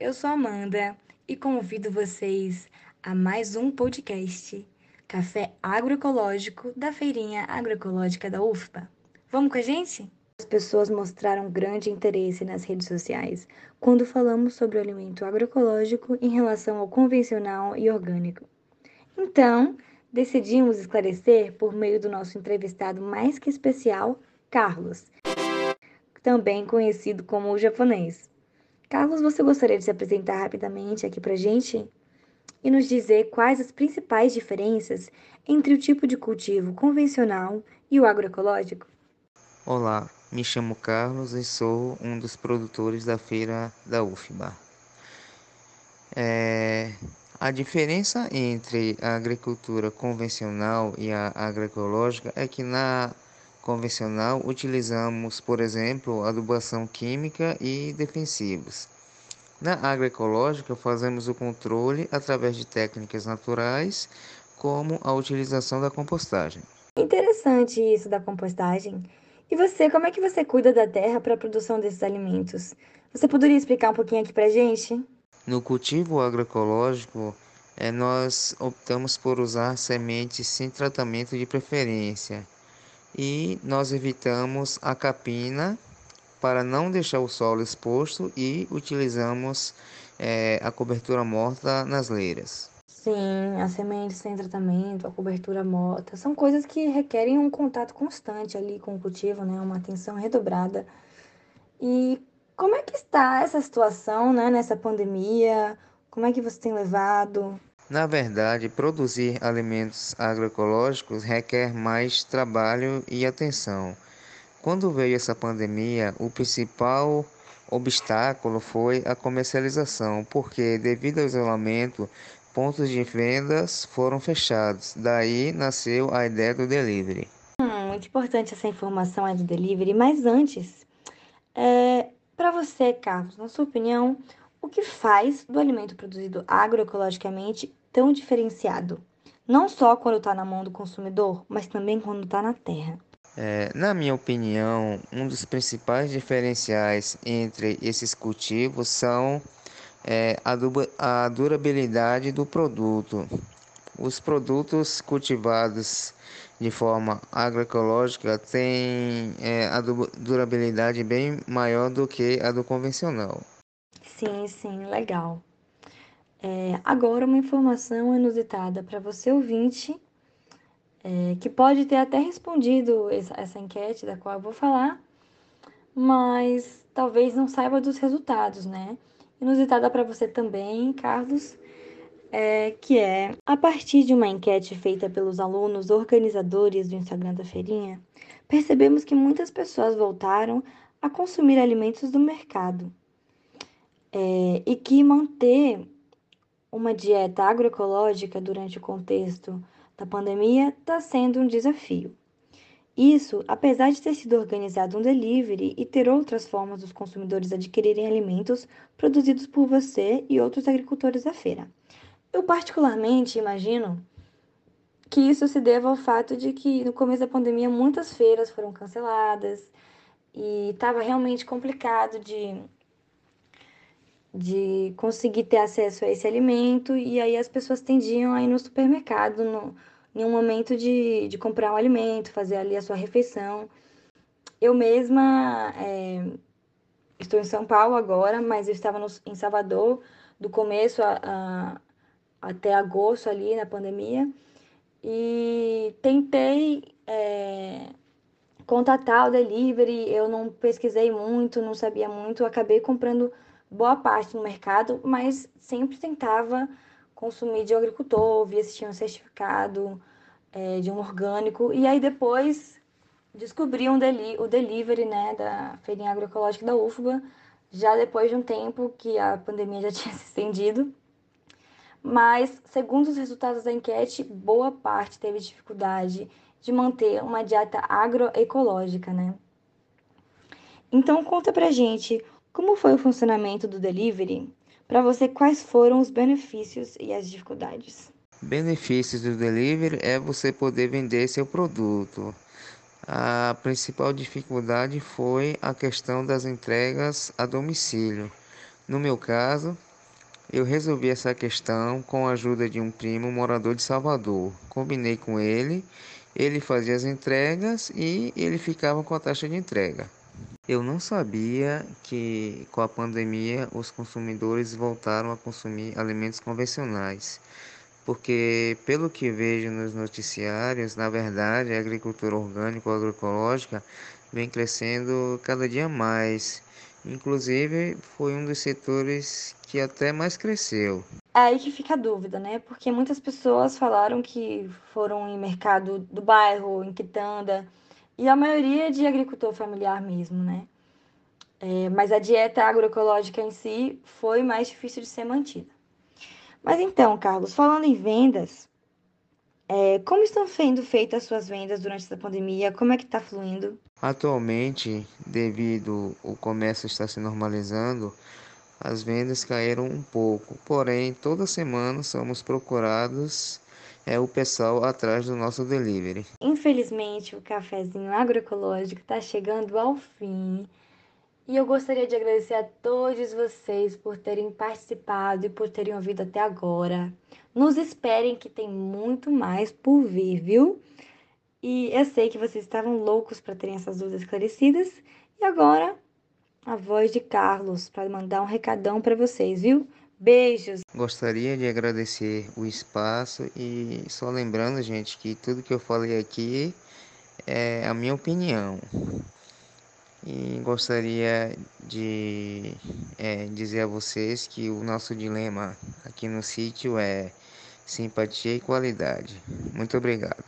eu sou Amanda e convido vocês a mais um podcast Café Agroecológico da Feirinha Agroecológica da UFBA. Vamos com a gente? As pessoas mostraram grande interesse nas redes sociais quando falamos sobre o alimento agroecológico em relação ao convencional e orgânico. Então, decidimos esclarecer por meio do nosso entrevistado mais que especial, Carlos, também conhecido como o japonês. Carlos, você gostaria de se apresentar rapidamente aqui para gente e nos dizer quais as principais diferenças entre o tipo de cultivo convencional e o agroecológico? Olá, me chamo Carlos e sou um dos produtores da feira da UFBA. É, a diferença entre a agricultura convencional e a agroecológica é que na convencional, utilizamos, por exemplo, adubação química e defensivos. Na agroecológica, fazemos o controle através de técnicas naturais, como a utilização da compostagem. Interessante isso da compostagem. E você, como é que você cuida da terra para a produção desses alimentos? Você poderia explicar um pouquinho aqui para gente? No cultivo agroecológico, é, nós optamos por usar sementes sem tratamento de preferência e nós evitamos a capina para não deixar o solo exposto e utilizamos é, a cobertura morta nas leiras. Sim, as sementes sem tratamento, a cobertura morta, são coisas que requerem um contato constante ali com o cultivo, né? Uma atenção redobrada. E como é que está essa situação, né, nessa pandemia? Como é que você tem levado? Na verdade, produzir alimentos agroecológicos requer mais trabalho e atenção. Quando veio essa pandemia, o principal obstáculo foi a comercialização, porque devido ao isolamento, pontos de vendas foram fechados. Daí nasceu a ideia do delivery. Hum, muito importante essa informação é do delivery, mas antes, é, para você, Carlos, na sua opinião, o que faz do alimento produzido agroecologicamente tão diferenciado, não só quando está na mão do consumidor, mas também quando está na terra. É, na minha opinião, um dos principais diferenciais entre esses cultivos são é, a, a durabilidade do produto. Os produtos cultivados de forma agroecológica têm é, a durabilidade bem maior do que a do convencional. Sim, sim, legal. É, agora, uma informação inusitada para você ouvinte, é, que pode ter até respondido essa, essa enquete da qual eu vou falar, mas talvez não saiba dos resultados, né? Inusitada para você também, Carlos, é, que é a partir de uma enquete feita pelos alunos organizadores do Instagram da Feirinha, percebemos que muitas pessoas voltaram a consumir alimentos do mercado é, e que manter uma dieta agroecológica durante o contexto da pandemia está sendo um desafio. Isso, apesar de ter sido organizado um delivery e ter outras formas dos consumidores adquirirem alimentos produzidos por você e outros agricultores da feira. Eu, particularmente, imagino que isso se deva ao fato de que no começo da pandemia muitas feiras foram canceladas e estava realmente complicado de de conseguir ter acesso a esse alimento, e aí as pessoas tendiam a ir no supermercado no, em um momento de, de comprar um alimento, fazer ali a sua refeição. Eu mesma é, estou em São Paulo agora, mas eu estava no, em Salvador do começo a, a, até agosto ali na pandemia e tentei é, contatar o delivery, eu não pesquisei muito, não sabia muito, acabei comprando boa parte no mercado, mas sempre tentava consumir de um agricultor, via se tinha um certificado é, de um orgânico. E aí depois descobri um deli o delivery né, da feirinha agroecológica da UFBA, já depois de um tempo que a pandemia já tinha se estendido. Mas, segundo os resultados da enquete, boa parte teve dificuldade de manter uma dieta agroecológica, né? Então, conta pra gente como foi o funcionamento do delivery? Para você, quais foram os benefícios e as dificuldades? Benefícios do delivery é você poder vender seu produto. A principal dificuldade foi a questão das entregas a domicílio. No meu caso, eu resolvi essa questão com a ajuda de um primo morador de Salvador. Combinei com ele, ele fazia as entregas e ele ficava com a taxa de entrega. Eu não sabia que com a pandemia os consumidores voltaram a consumir alimentos convencionais, porque pelo que vejo nos noticiários, na verdade a agricultura orgânica ou agroecológica vem crescendo cada dia mais. Inclusive, foi um dos setores que até mais cresceu. É aí que fica a dúvida, né? Porque muitas pessoas falaram que foram em mercado do bairro, em quitanda, e a maioria é de agricultor familiar mesmo, né? É, mas a dieta agroecológica em si foi mais difícil de ser mantida. Mas então, Carlos, falando em vendas, é, como estão sendo feitas as suas vendas durante essa pandemia? Como é que está fluindo? Atualmente, devido o comércio estar se normalizando, as vendas caíram um pouco. Porém, toda semana somos procurados é o pessoal atrás do nosso delivery. Infelizmente, o cafezinho agroecológico está chegando ao fim. E eu gostaria de agradecer a todos vocês por terem participado e por terem ouvido até agora. Nos esperem que tem muito mais por vir, viu? E eu sei que vocês estavam loucos para terem essas dúvidas esclarecidas. E agora, a voz de Carlos para mandar um recadão para vocês, viu? Beijos. Gostaria de agradecer o espaço e só lembrando, gente, que tudo que eu falei aqui é a minha opinião. E gostaria de é, dizer a vocês que o nosso dilema aqui no sítio é simpatia e qualidade. Muito obrigado.